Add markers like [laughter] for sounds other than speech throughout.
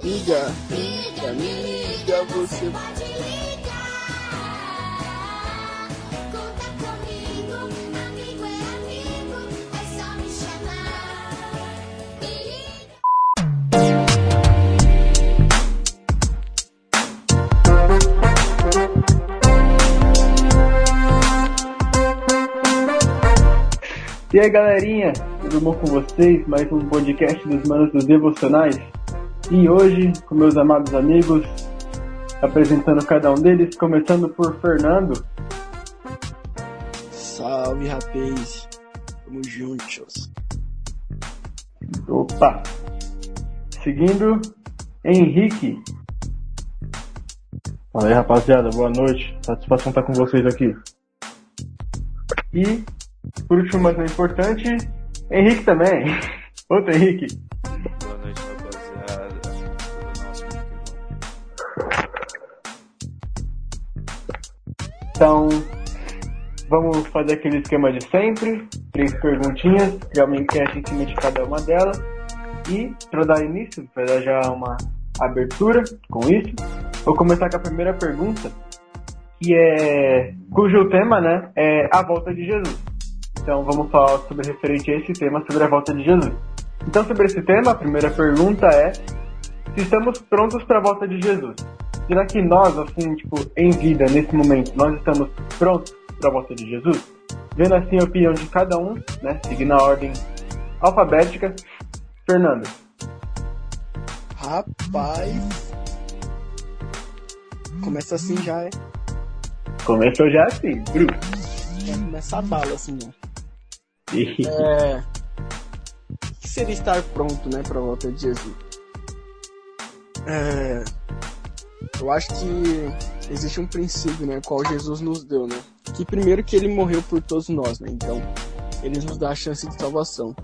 Liga, liga, liga, você. Conta comigo, amigo é amigo, é só me chamar. E aí galerinha, tudo bom com vocês? Mais um podcast dos Manos dos Devocionais. E hoje, com meus amados amigos, apresentando cada um deles, começando por Fernando. Salve, rapaz. Tamo juntos. Opa! Seguindo, Henrique. Fala aí, rapaziada, boa noite. Satisfação estar com vocês aqui. E, por último, mas não importante, Henrique também. [laughs] Outro Henrique. Então, vamos fazer aquele esquema de sempre. Três perguntinhas, criar uma enquete em cima de cada uma delas. E, para dar início, para dar já uma abertura com isso, vou começar com a primeira pergunta, que é cujo tema, né, é a volta de Jesus. Então, vamos falar sobre referente a esse tema, sobre a volta de Jesus. Então, sobre esse tema, a primeira pergunta é se estamos prontos para a volta de Jesus. Será que nós, assim, tipo, em vida, nesse momento, nós estamos prontos para a volta de Jesus? Vendo assim a opinião de cada um, né, seguindo a ordem alfabética. Fernando, Rapaz. Começa assim já, é. começou já assim, Bru. Começa a bala, assim, ó. É. O que seria estar pronto, né, pra volta de Jesus? É. Eu acho que existe um princípio, né, qual Jesus nos deu, né? Que primeiro que ele morreu por todos nós, né? Então, ele nos dá a chance de salvação.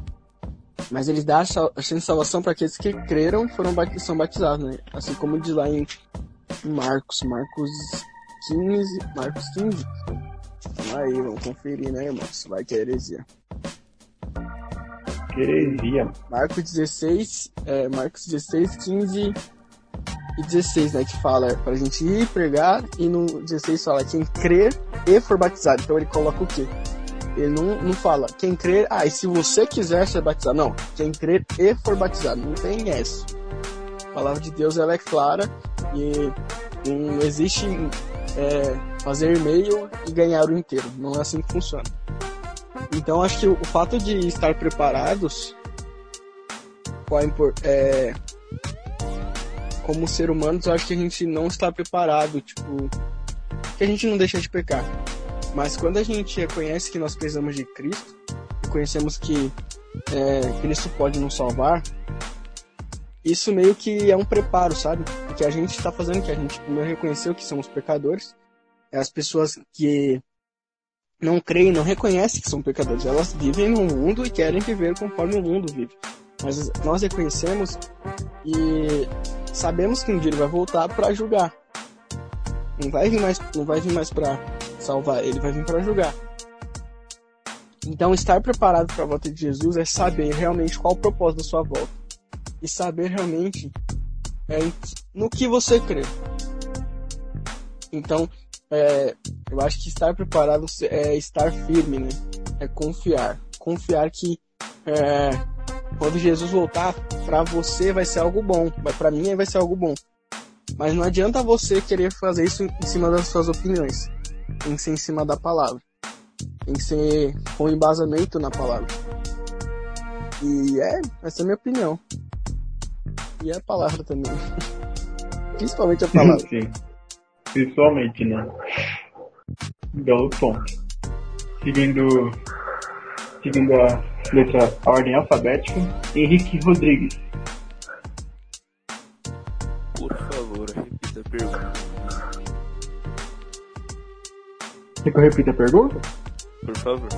Mas ele dá a cha- a chance de salvação para aqueles que creram e foram são batizados, né? Assim como diz lá em Marcos, Marcos 15, Marcos 15. Vamos aí, vamos conferir, né, irmãos? Vai que é heresia. Heresia. Marcos 16, é, Marcos 16, 15 e 16, né? Que fala pra gente ir pregar e no 16 fala quem crer e for batizado. Então ele coloca o quê? Ele não, não fala quem crer, ah, e se você quiser ser batizado. Não, quem crer e for batizado. Não tem essa. A palavra de Deus ela é clara e não existe é, fazer meio e ganhar o inteiro. Não é assim que funciona. Então acho que o fato de estar preparados qual é, como ser humanos, eu acho que a gente não está preparado, tipo, que a gente não deixa de pecar. Mas quando a gente reconhece que nós precisamos de Cristo, reconhecemos que é, Cristo pode nos salvar, isso meio que é um preparo, sabe? Porque a gente está fazendo que a gente primeiro reconheceu que somos pecadores, é as pessoas que não creem, não reconhecem que são pecadores, elas vivem no mundo e querem viver conforme o mundo vive. Mas nós reconhecemos e sabemos que um dia ele vai voltar para julgar. Não vai vir mais, não vai vir mais para salvar, ele vai vir para julgar. Então, estar preparado para a volta de Jesus é saber realmente qual o propósito da sua volta e saber realmente é, no que você crê. Então, é, eu acho que estar preparado é estar firme, né? É confiar, confiar que é, quando Jesus voltar, pra você vai ser algo bom, mas pra mim vai ser algo bom. Mas não adianta você querer fazer isso em cima das suas opiniões. Tem que ser em cima da palavra. Tem que ser com embasamento na palavra. E é, essa é a minha opinião. E é a palavra também. [laughs] Principalmente a palavra. Sim. Principalmente, né? Belo ponto. Seguindo, seguindo a letra, a ordem alfabética, Henrique Rodrigues. Por favor, repita a pergunta. Quer que eu repita a pergunta? Por favor.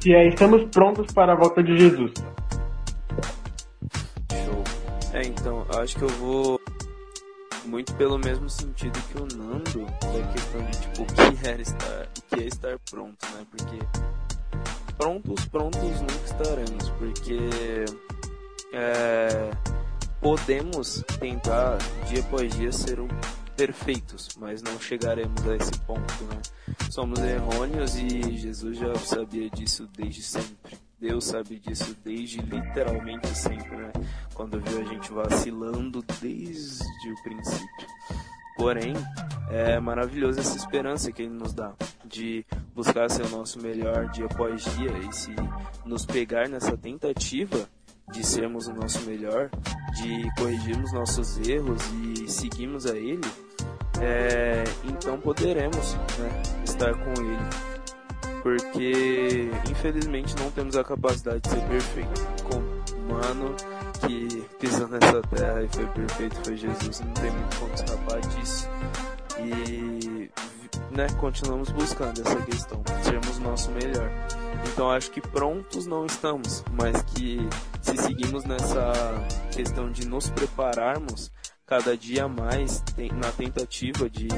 Se é, estamos prontos para a volta de Jesus. Show. É, então, acho que eu vou muito pelo mesmo sentido que o Nando, da questão de tipo o que é estar, o que é estar pronto, né? Porque prontos, prontos nunca estaremos, porque é, podemos tentar dia após dia ser um perfeitos, mas não chegaremos a esse ponto, né? Somos errôneos e Jesus já sabia disso desde sempre. Deus sabe disso desde literalmente sempre, né? Quando viu a gente vacilando desde o princípio. Porém, é maravilhoso essa esperança que ele nos dá de buscar ser o nosso melhor dia após dia e se nos pegar nessa tentativa de sermos o nosso melhor, de corrigirmos nossos erros e seguirmos a Ele, é, então poderemos né, estar com Ele. Porque infelizmente não temos a capacidade de ser perfeito. Como humano que pisou nessa terra e foi perfeito foi Jesus, não tem muito como escapar disso. E né, continuamos buscando essa questão, sermos nosso melhor. Então acho que prontos não estamos, mas que se seguimos nessa questão de nos prepararmos cada dia mais na tentativa de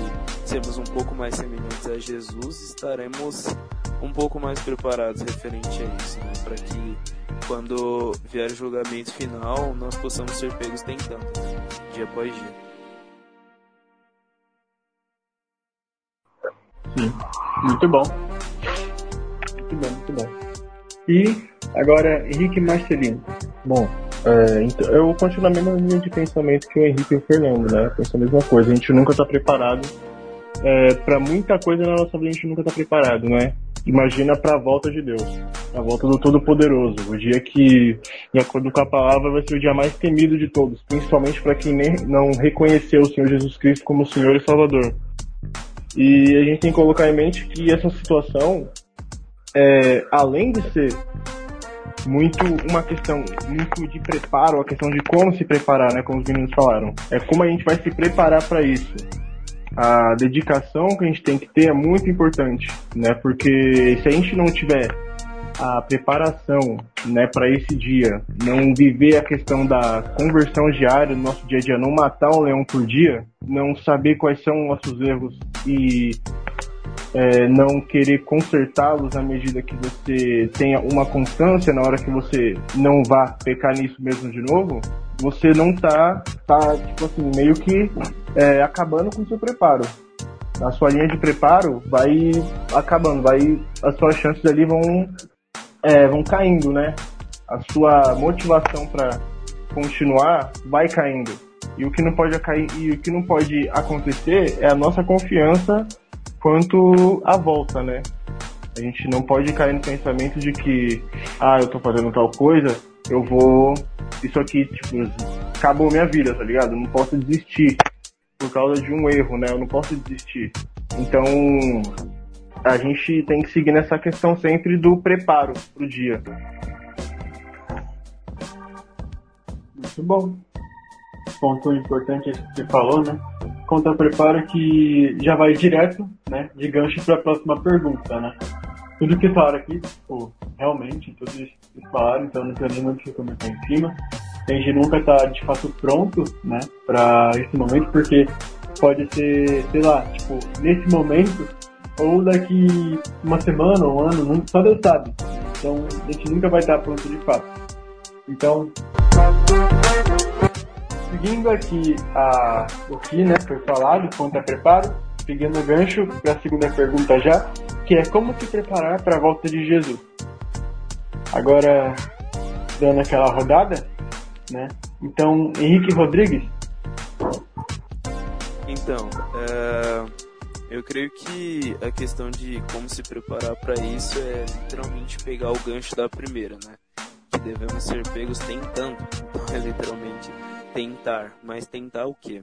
sermos um pouco mais semelhantes a Jesus, estaremos um pouco mais preparados referente a isso, né? para que quando vier o julgamento final nós possamos ser pegos tentando, dia após dia. Muito bom. Muito bom, muito bom. E agora, Henrique Marcelino. Bom, é, então, eu continuo na mesma linha de pensamento que o Henrique e o Fernando, né? Penso a mesma coisa. A gente nunca está preparado é, para muita coisa na nossa vida. A gente nunca está preparado, né? Imagina para a volta de Deus, a volta do Todo-Poderoso, o dia que, de acordo com a palavra, vai ser o dia mais temido de todos, principalmente para quem nem, não reconheceu o Senhor Jesus Cristo como Senhor e Salvador. E a gente tem que colocar em mente que essa situação, é, além de ser muito uma questão muito de preparo, a questão de como se preparar, né, como os meninos falaram. É como a gente vai se preparar para isso. A dedicação que a gente tem que ter é muito importante, né? Porque se a gente não tiver a preparação, né, para esse dia, não viver a questão da conversão diária no nosso dia a dia, não matar um leão por dia, não saber quais são nossos erros e é, não querer consertá-los na medida que você tenha uma constância na hora que você não vá pecar nisso mesmo de novo, você não tá, tá tipo assim, meio que é, acabando com o seu preparo. A sua linha de preparo vai acabando, vai, as suas chances ali vão, é, vão caindo, né? A sua motivação para continuar vai caindo. E o que não pode cair, e o que não pode acontecer é a nossa confiança quanto à volta, né? A gente não pode cair no pensamento de que, ah, eu tô fazendo tal coisa, eu vou. Isso aqui, tipo, acabou minha vida, tá ligado? Eu não posso desistir por causa de um erro, né? Eu não posso desistir. Então, a gente tem que seguir nessa questão sempre do preparo pro dia. Muito bom. Ponto importante esse que você falou, né? Conta preparo que já vai direto, né? De gancho para a próxima pergunta, né? Tudo que falaram aqui, pô, realmente, que falaram, então não muito o que comentar em cima. A gente nunca tá de fato pronto, né? Pra esse momento, porque pode ser, sei lá, tipo, nesse momento, ou daqui uma semana, um ano, só Deus sabe. Então a gente nunca vai estar pronto de fato. Então, seguindo aqui a, o que né, foi falado quanto a preparo, pegando o gancho para a segunda pergunta já, que é como se preparar para a volta de Jesus. Agora, dando aquela rodada, né? Então, Henrique Rodrigues, Então, é, eu creio que a questão de como se preparar para isso é literalmente pegar o gancho da primeira, né? Que devemos ser pegos tentando. [laughs] É literalmente tentar. Mas tentar o quê?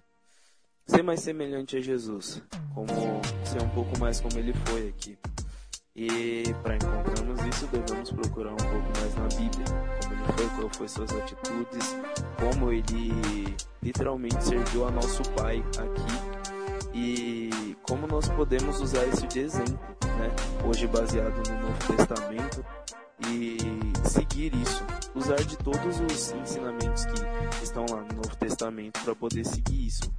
Ser mais semelhante a Jesus. Como ser um pouco mais como ele foi aqui. E para encontrarmos isso, devemos procurar um pouco mais na Bíblia. Como ele foi, qual foi suas atitudes, como ele literalmente serviu a nosso Pai aqui e como nós podemos usar isso de exemplo, né? Hoje baseado no Novo Testamento e seguir isso, usar de todos os ensinamentos que estão lá no Novo Testamento para poder seguir isso.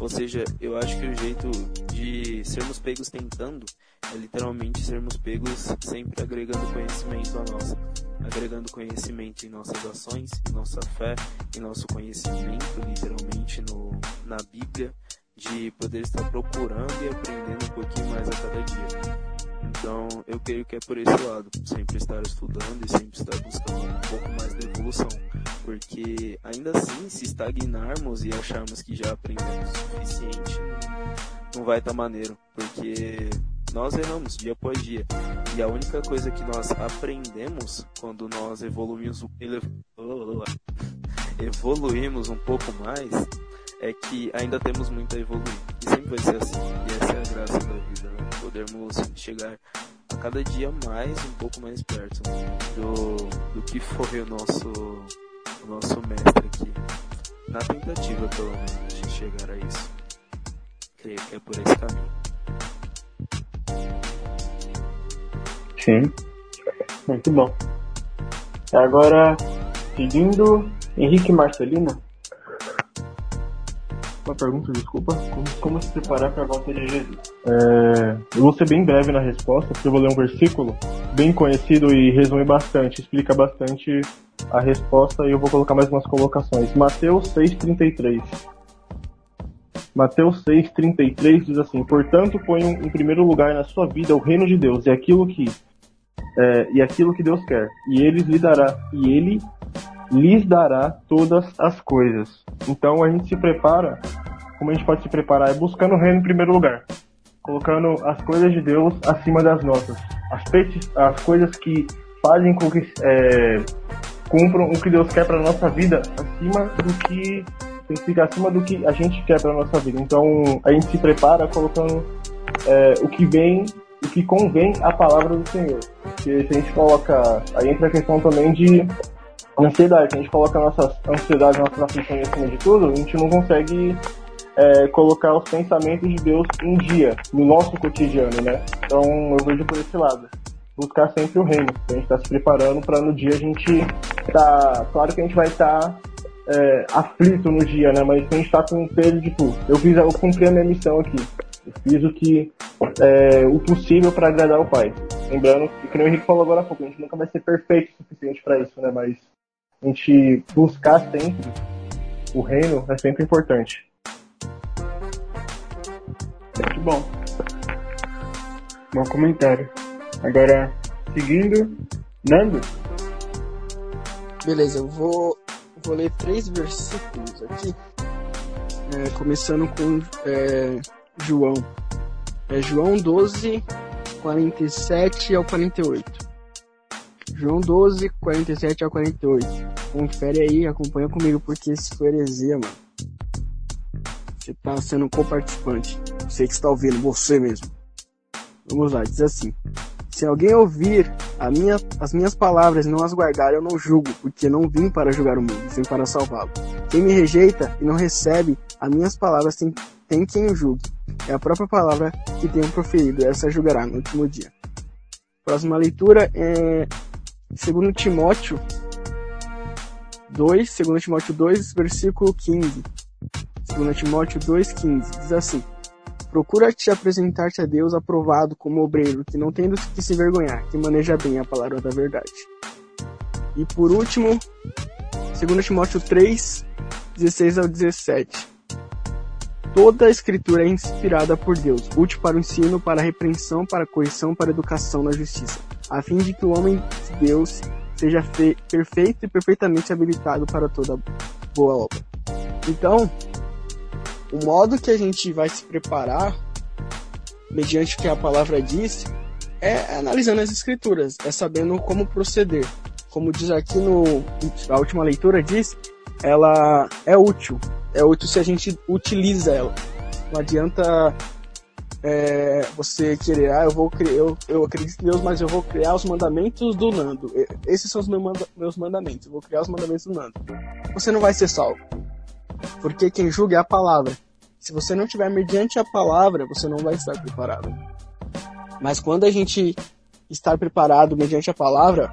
Ou seja, eu acho que o jeito de sermos pegos tentando é literalmente sermos pegos sempre agregando conhecimento a nós. agregando conhecimento em nossas ações, em nossa fé, em nosso conhecimento, literalmente no, na Bíblia, de poder estar procurando e aprendendo um pouquinho mais a cada dia. Então, eu creio que é por esse lado, sempre estar estudando e sempre estar buscando um pouco mais de evolução, porque ainda assim, se estagnarmos e acharmos que já aprendemos o suficiente, não, vai estar maneiro, porque nós erramos dia após dia, e a única coisa que nós aprendemos quando nós evoluímos, [laughs] evoluímos um pouco mais é que ainda temos muito a evoluir. E sempre vai ser assim. E essa é a graça da vida, né? Podermos chegar a cada dia mais, um pouco mais perto do, do que foi o nosso, o nosso mestre aqui. Na tentativa, pelo menos, de chegar a isso. Creio que é por esse caminho. Sim. Muito bom. Agora, seguindo, Henrique Marcelino. Uma pergunta, desculpa. Como, como se preparar para a volta de Jesus? É, eu vou ser bem breve na resposta, porque eu vou ler um versículo bem conhecido e resume bastante, explica bastante a resposta e eu vou colocar mais umas colocações. Mateus 6,33. Mateus 6,33 diz assim: Portanto, ponham em primeiro lugar na sua vida o reino de Deus e aquilo que é, e aquilo que Deus quer, e ele lhe dará e ele lhes dará todas as coisas. Então a gente se prepara, como a gente pode se preparar? É buscando o reino em primeiro lugar, colocando as coisas de Deus acima das nossas, as, peti- as coisas que fazem com que é, cumpram o que Deus quer para nossa vida, acima do que tem que ficar acima do que a gente quer para nossa vida. Então a gente se prepara colocando é, o que vem, o que convém à palavra do Senhor. Porque se a gente coloca, aí entra a questão também de ansiedade. Se a gente coloca a nossa ansiedade, nossa aflição acima de tudo, a gente não consegue é, colocar os pensamentos de Deus em dia, no nosso cotidiano, né? Então eu vejo por esse lado. Buscar sempre o reino. A gente está se preparando para no dia a gente tá. Claro que a gente vai estar é, aflito no dia, né? Mas a gente tá com peso de tudo. Eu fiz, eu cumpri a minha missão aqui. Eu fiz o que é, o possível para agradar o Pai. Lembrando que, como o Henrique falou agora há pouco, a gente nunca vai ser perfeito o suficiente para isso, né? Mas a gente buscar sempre o reino é sempre importante. Muito bom. Bom comentário. Agora, seguindo, Nando. Beleza, eu vou, vou ler três versículos aqui. É, começando com é, João. É João 12, 47 ao 48. João 12, 47 ao 48. Confere aí, acompanha comigo, porque se for heresia, mano. Você tá sendo um co-participante. Você que está ouvindo, você mesmo. Vamos lá, diz assim. Se alguém ouvir minha, as minhas palavras e não as guardar, eu não julgo, porque não vim para julgar o mundo, vim para salvá-lo. Quem me rejeita e não recebe as minhas palavras tem, tem quem o julgue. É a própria palavra que tenho proferido, essa julgará no último dia. Próxima leitura é 2 Timóteo 2, 2 Timóteo 2, versículo 15. 2 Timóteo 2, 15. Diz assim: Procura-te apresentar-te a Deus aprovado como obreiro, que não tem do que se vergonhar, que maneja bem a palavra da verdade. E por último, 2 Timóteo 3, 16 ao 17. Toda a escritura é inspirada por Deus, útil para o ensino, para a repreensão, para a correção, para a educação na justiça, a fim de que o homem de Deus seja fe- perfeito e perfeitamente habilitado para toda boa obra. Então, o modo que a gente vai se preparar, mediante o que a palavra diz, é analisando as escrituras, é sabendo como proceder. Como diz aqui no a última leitura diz, ela é útil. É útil se a gente utiliza ela. Não adianta é, você querer, ah, eu vou criar, eu, eu acredito em Deus, mas eu vou criar os mandamentos do Nando. Esses são os meus mandamentos. Eu vou criar os mandamentos do Nando. Você não vai ser salvo. Porque quem julga é a palavra. Se você não tiver mediante a palavra, você não vai estar preparado. Mas quando a gente está preparado mediante a palavra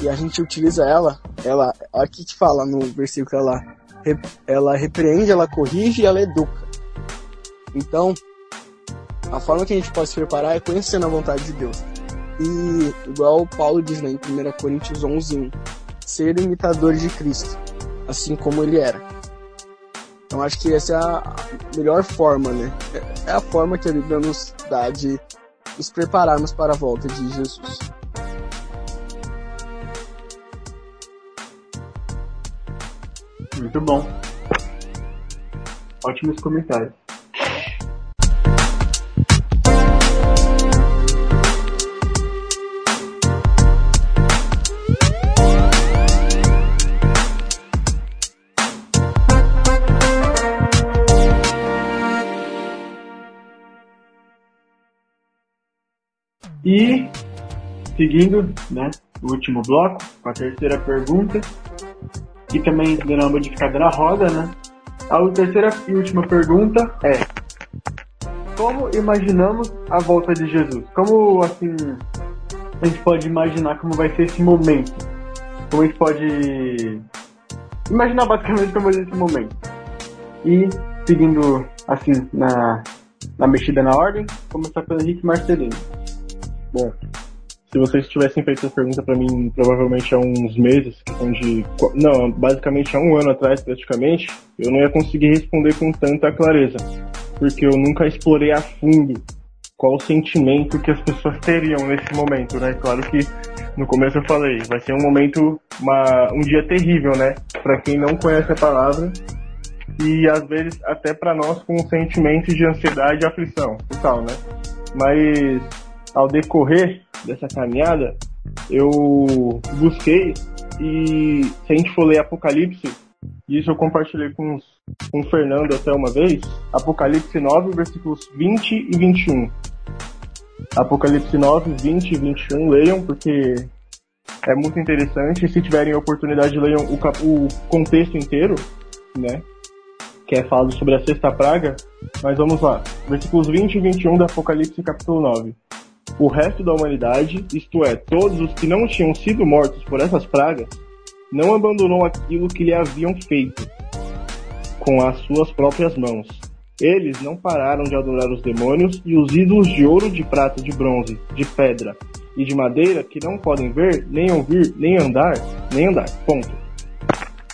e a gente utiliza ela, ela aqui que fala no versículo ela ela repreende, ela corrige e ela educa. Então, a forma que a gente pode se preparar é conhecendo a vontade de Deus. E igual Paulo diz né, em 1 Coríntios 11, 1, ser imitadores de Cristo, assim como ele era. Então acho que essa é a melhor forma, né? É a forma que a Bíblia nos dá de nos prepararmos para a volta de Jesus. Muito bom. Ótimos comentários. E seguindo, né, o último bloco, com a terceira pergunta, e também dando uma modificada na roda, né? A terceira e última pergunta é: Como imaginamos a volta de Jesus? Como assim a gente pode imaginar como vai ser esse momento? Como a gente pode imaginar basicamente como vai ser esse momento? E seguindo assim na, na mexida na ordem, começar pelo Henrique Marcelino. Bom, se vocês tivessem feito essa pergunta pra mim provavelmente há uns meses, questão de. Não, basicamente há um ano atrás praticamente, eu não ia conseguir responder com tanta clareza. Porque eu nunca explorei a fundo qual o sentimento que as pessoas [laughs] teriam nesse momento, né? Claro que no começo eu falei, vai ser um momento, uma, um dia terrível, né? Pra quem não conhece a palavra. E às vezes até pra nós com um sentimento de ansiedade e aflição, total, né? Mas ao decorrer dessa caminhada, eu busquei e se a gente for ler Apocalipse, isso eu compartilhei com, os- com o Fernando até uma vez, Apocalipse 9, versículos 20 e 21. Apocalipse 9, 20 e 21, leiam, porque é muito interessante. E se tiverem oportunidade, leiam o, o contexto inteiro, né? Que é falado sobre a sexta praga. Mas vamos lá. Versículos 20 e 21 do Apocalipse, capítulo 9 o resto da humanidade, isto é, todos os que não tinham sido mortos por essas pragas, não abandonou aquilo que lhe haviam feito com as suas próprias mãos. Eles não pararam de adorar os demônios e os ídolos de ouro, de prata, de bronze, de pedra e de madeira que não podem ver, nem ouvir, nem andar, nem andar. Ponto.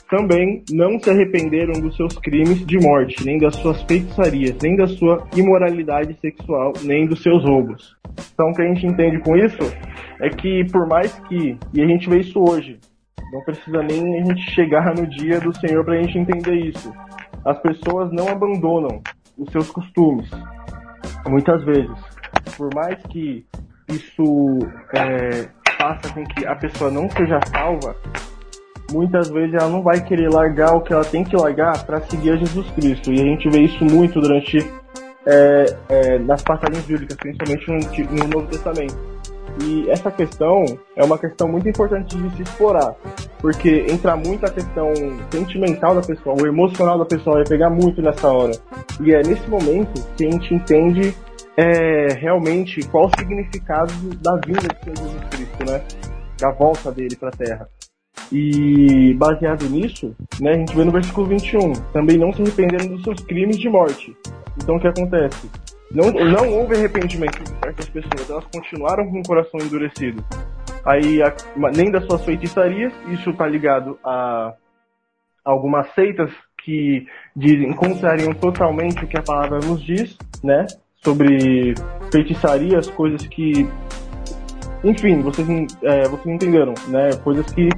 Também não se arrependeram dos seus crimes de morte, nem das suas feitiçarias, nem da sua imoralidade sexual, nem dos seus roubos. Então, o que a gente entende com isso é que, por mais que, e a gente vê isso hoje, não precisa nem a gente chegar no dia do Senhor para a gente entender isso. As pessoas não abandonam os seus costumes, muitas vezes. Por mais que isso é, faça com que a pessoa não seja salva, muitas vezes ela não vai querer largar o que ela tem que largar para seguir a Jesus Cristo. E a gente vê isso muito durante é, é, nas passagens bíblicas, principalmente no, no Novo Testamento. E essa questão é uma questão muito importante de se explorar, porque entra muito a questão sentimental da pessoa, o emocional da pessoa vai pegar muito nessa hora. E é nesse momento que a gente entende é, realmente qual o significado da vinda de Jesus Cristo, né? Da volta dele para a Terra. E baseado nisso, né, a gente vê no versículo 21, também não se arrependeram dos seus crimes de morte. Então o que acontece? Não, não houve arrependimento de certas pessoas, elas continuaram com o coração endurecido. Aí, a- nem das suas feitiçarias, isso está ligado a algumas seitas que dizem, contrariam totalmente o que a palavra nos diz, né? Sobre feitiçarias, coisas que. Enfim, vocês, é, vocês entenderam, né? Coisas que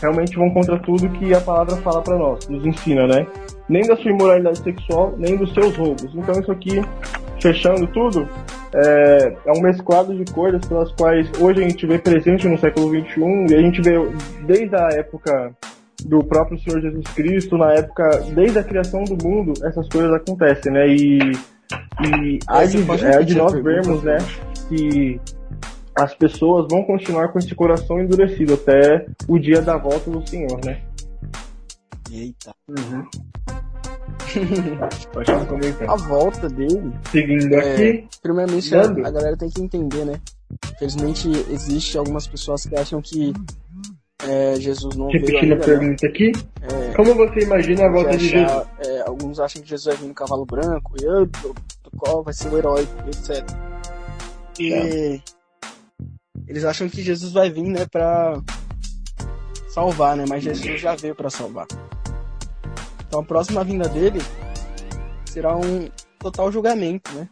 realmente vão contra tudo que a palavra fala para nós, nos ensina, né? Nem da sua imoralidade sexual, nem dos seus roubos. Então isso aqui, fechando tudo, é, é um mesclado de coisas pelas quais hoje a gente vê presente no século XXI e a gente vê desde a época do próprio Senhor Jesus Cristo, na época, desde a criação do mundo, essas coisas acontecem, né? E, e há de, é, de nós vermos, né, que as pessoas vão continuar com esse coração endurecido até o dia da volta do Senhor, né? Eita. [laughs] Um comentar. A volta dele, Seguindo É. aqui, primeiramente, a, a galera tem que entender, né? Infelizmente, existe algumas pessoas que acham que é, Jesus não veio repetindo a né? pergunta aqui, É, como você imagina a volta de achar- Jesus? é, alguns acham que Jesus vai vir no cavalo branco, e eu, do, do qual vai ser o herói, etc. E, eles acham que Jesus vai vir, né, pra salvar, né? Mas Jesus já veio pra salvar. Então a próxima vinda dele será um total julgamento, né?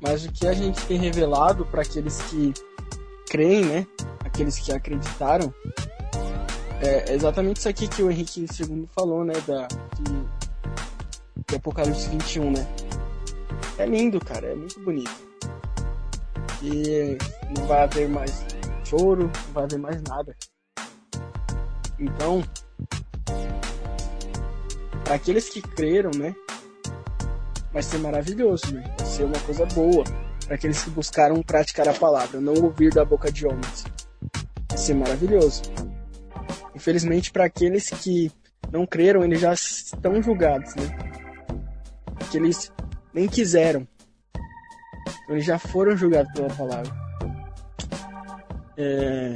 Mas o que a gente tem revelado para aqueles que creem, né? Aqueles que acreditaram, é exatamente isso aqui que o Henrique II falou, né? Da, de, de Apocalipse 21, né? É lindo, cara, é muito bonito. E não vai haver mais choro, não vai haver mais nada. Então, para aqueles que creram, né? Vai ser maravilhoso, né? Vai ser uma coisa boa para aqueles que buscaram praticar a palavra, não ouvir da boca de homens. Vai ser maravilhoso. Infelizmente, para aqueles que não creram, eles já estão julgados, né? Que eles nem quiseram. Eles já foram julgados pela palavra. É...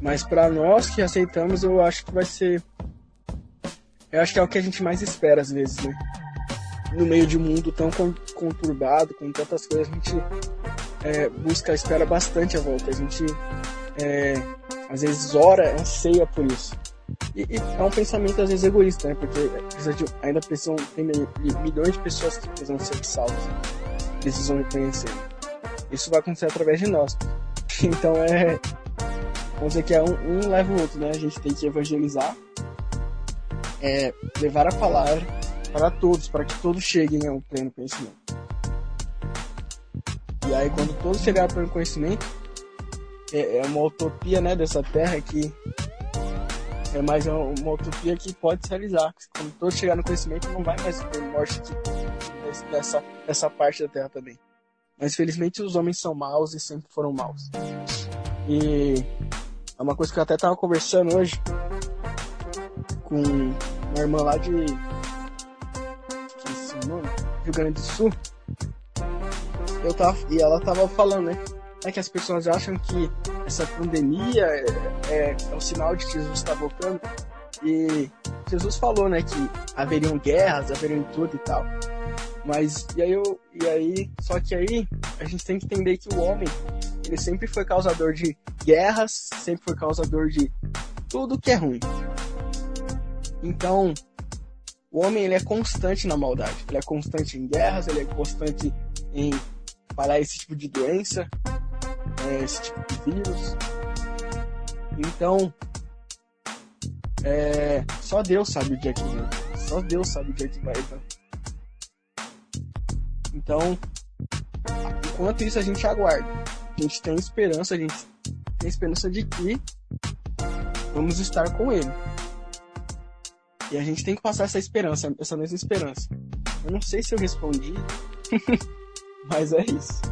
Mas para nós que aceitamos, eu acho que vai ser. Eu acho que é o que a gente mais espera às vezes, né? No meio de um mundo tão con- conturbado, com tantas coisas, a gente é, busca, espera bastante a volta. A gente é, às vezes ora, anseia por isso. E, e é um pensamento às vezes egoísta, né? Porque precisa de- ainda precisam, tem mi- milhões de pessoas que precisam ser salvas, precisam reconhecer. Isso vai acontecer através de nós. [laughs] Então é. Vamos dizer que é um, um leva o outro, né? A gente tem que evangelizar, é, levar a palavra para todos, para que todos cheguem ao pleno conhecimento. E aí, quando todos chegarem ao pleno conhecimento, é, é uma utopia, né, dessa terra que é mais uma, utopia que pode se realizar. Quando todos chegarem no conhecimento, não vai mais ter morte nessa, nessa parte da terra também. Mas felizmente os homens são maus e sempre foram maus. E é uma coisa que eu até tava conversando hoje com uma irmã lá de. Esqueci o nome, Rio Grande do Sul. Eu tava, e ela tava falando, né? É que as pessoas acham que essa pandemia é, é, é um sinal de que Jesus está voltando. E Jesus falou, né, que haveriam guerras, haveriam tudo e tal. Mas, e aí, eu, e aí, só que aí, a gente tem que entender que o homem, ele sempre foi causador de guerras, sempre foi causador de tudo que é ruim. Então, o homem, ele é constante na maldade. Ele é constante em guerras, ele é constante em parar esse tipo de doença, é, esse tipo de vírus. Então, é, só Deus sabe o dia que vem. Só Deus sabe o dia que vai. Né? Então, enquanto isso a gente aguarda. A gente tem esperança, a gente tem esperança de que vamos estar com Ele. E a gente tem que passar essa esperança, essa mesma esperança. Eu não sei se eu respondi, [laughs] mas é isso.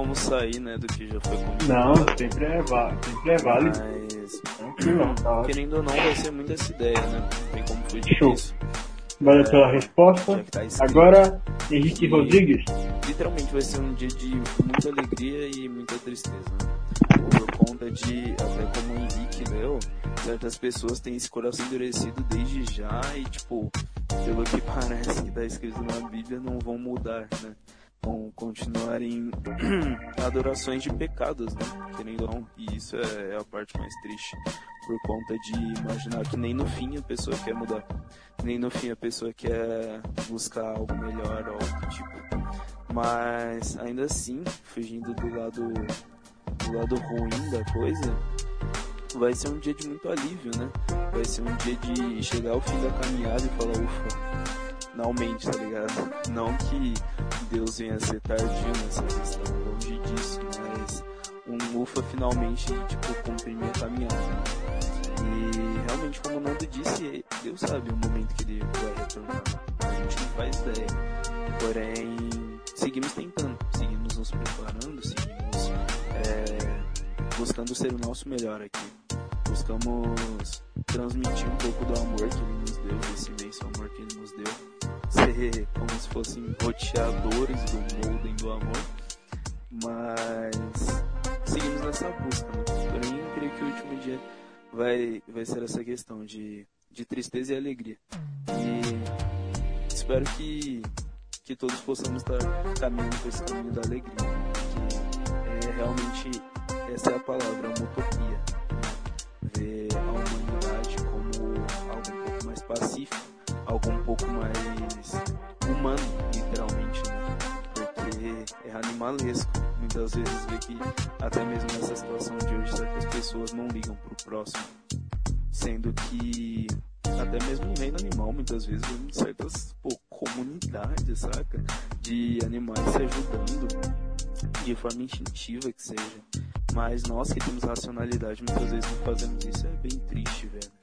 Como sair, né, do que já foi Não, comentado. sempre é, sempre é válido. Mas, Tranquilo, tá querendo ou não, vai ser muito essa ideia, né? Não tem como fugir Show. Valeu pela resposta. Tá. Agora, Henrique Rodrigues. literalmente vai ser um dia de muita alegria e muita tristeza, né? Por conta de, até como o Henrique leu, certas pessoas têm esse coração endurecido desde já e, tipo, pelo que [laughs] parece que tá escrito na Bíblia, não vão mudar, né? Vão continuar em [clears throat] adorações de pecados, né? Querendo ou não. E isso é, é a parte mais triste. Por conta de imaginar que nem no fim a pessoa quer mudar. Nem no fim a pessoa quer buscar algo melhor ou algo tipo. Mas ainda assim, fugindo do lado do lado ruim da coisa, vai ser um dia de muito alívio, né? Vai ser um dia de chegar ao fim da caminhada e falar, ufa, finalmente, tá ligado? Não que Deus venha a ser tardio nessa questão, longe disso, mas um ufa finalmente, tipo, cumprir minha caminhada. E realmente, como o Nando disse, Deus sabe o momento que ele vai retornar. A gente não faz ideia. Porém, seguimos tentando, seguimos nos preparando, seguimos é, buscando ser o nosso melhor aqui. Buscamos transmitir um pouco do amor que ele nos deu, desse imenso amor que ele. Ser como se fossem roteadores do molden do amor, mas seguimos nessa busca, né? Porém, eu creio que o último dia vai, vai ser essa questão de, de tristeza e alegria. E espero que, que todos possamos estar caminhando por esse caminho da alegria, né? que é realmente, essa é a palavra, uma utopia. Né? Ver a humanidade como algo um pouco mais pacífico, algo um pouco mais humano, literalmente, né? Porque é animalesco. Muitas vezes ver que até mesmo nessa situação de hoje certas pessoas não ligam pro próximo. Sendo que até mesmo no reino animal, muitas vezes vemos certas pô, comunidades, saca? De animais se ajudando de forma instintiva que seja. Mas nós que temos racionalidade muitas vezes não fazemos isso, é bem triste, velho.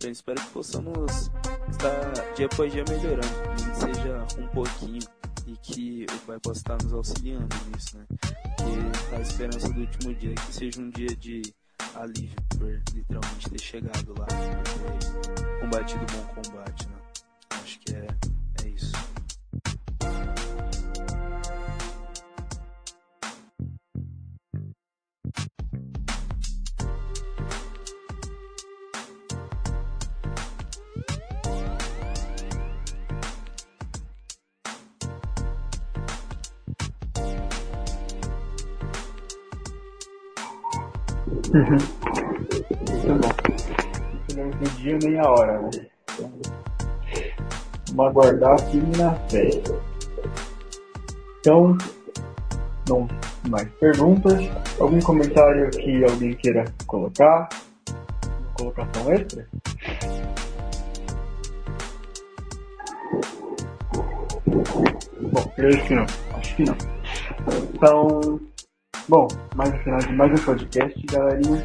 Eu espero que possamos estar dia após dia melhorando, que seja um pouquinho, e que o Pai possa estar nos auxiliando nisso, né? Que a esperança do último dia que seja um dia de alívio por literalmente ter chegado lá, ter combatido o bom combate, né? Muito bom. Não dia nem a hora, né? Vamos aguardar aqui na fé. Então, não mais perguntas. Algum comentário que alguém queira colocar? Uma colocação extra? Bom, creio que não. Acho que não. Então, bom, mais no final de mais um podcast, galerinha.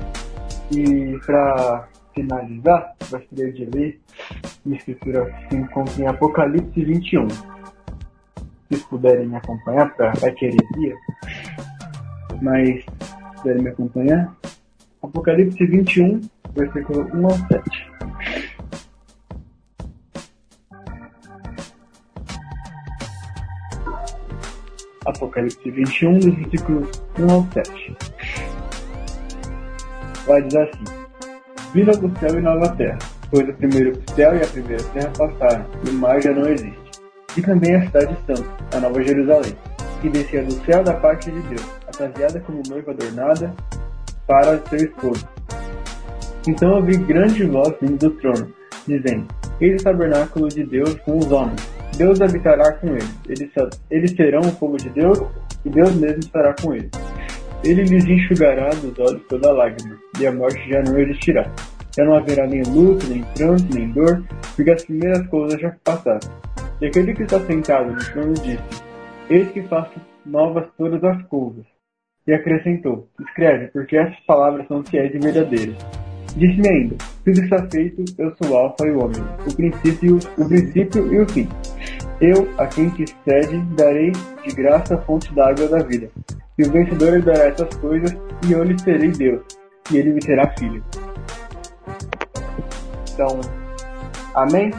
E para finalizar, gostaria de ler uma escritura que se encontra em Apocalipse 21. Se puderem me acompanhar, para vai que é heresia, mas se puderem me acompanhar, Apocalipse 21, versículo 1 ao 7. Apocalipse 21, dos versículos 1 ao 7. Vai dizer assim: Vi novo céu e nova terra, pois o primeiro céu e a primeira terra passaram, e o mar já não existe. E também a cidade santa, a nova Jerusalém, que descia do céu da parte de Deus, ataviada como noiva adornada para seu esposo. Então ouvi grande voz vindo do trono, dizendo: Eis o tabernáculo de Deus com os homens. Deus habitará com eles. Eles, eles serão o povo de Deus, e Deus mesmo estará com eles. Ele lhes enxugará dos olhos toda lágrima, e a morte já não existirá. Já não haverá nem luto, nem pranto, nem dor, porque as primeiras coisas já passaram. E aquele que está sentado no trono disse: Eis que faço novas todas as coisas. E acrescentou: Escreve, porque essas palavras são fiéis e verdadeiras. Disse-me ainda: Tudo está feito, eu sou o Alfa e o Ômega, o princípio, o princípio e o fim. Eu, a quem te cede, darei de graça a fonte da água da vida. E o vencedor herdará essas coisas, e eu lhe serei Deus, e ele me será filho. Então, amém?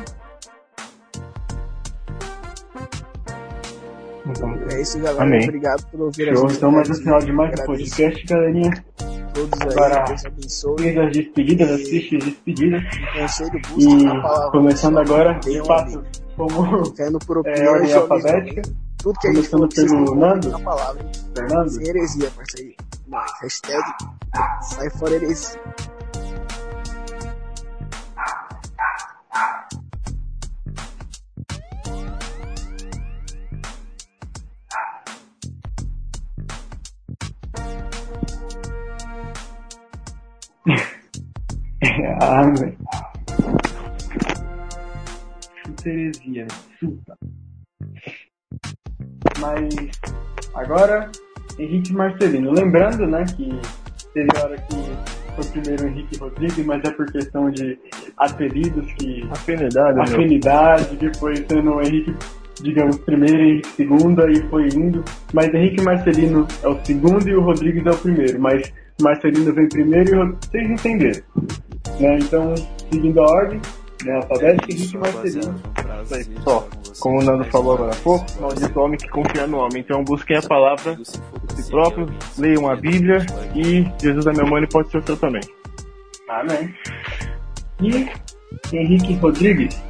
Então, É isso, galera. Amém. Obrigado por ouvir a gente. Então, mais no até final de mais um podcast, galerinha. Todos aí, Agora, Deus abençoe. As despedidas, as tristes despedidas. Conselho, busque a E palavra. começando agora, de fato, como Ficando por é, opinião ordem e alfabética. Tudo que a gente Começando vocês pelo Nando. palavra. Fernando, Sem heresia, parceiro. Mas, hashtag sai fora heresia. Ah, velho. Chuta heresia, chuta. Mas agora, Henrique Marcelino. Lembrando, né, que teve hora que foi primeiro Henrique Rodrigues, mas é por questão de apelidos que Afinidade, meu. afinidade, depois sendo o Henrique, digamos, primeiro, Henrique segunda e foi indo. Mas Henrique Marcelino é o segundo e o Rodrigues é o primeiro. Mas Marcelino vem primeiro e o vocês entenderam. Né? Então, seguindo a ordem, né, alfabética, foi um prazer Só. como o Nando falou agora há pouco, maldito homem que confia no homem. Então busquem a palavra de si próprio, leiam a Bíblia e Jesus é meu mãe pode ser o seu também. Amém. E Henrique Rodrigues,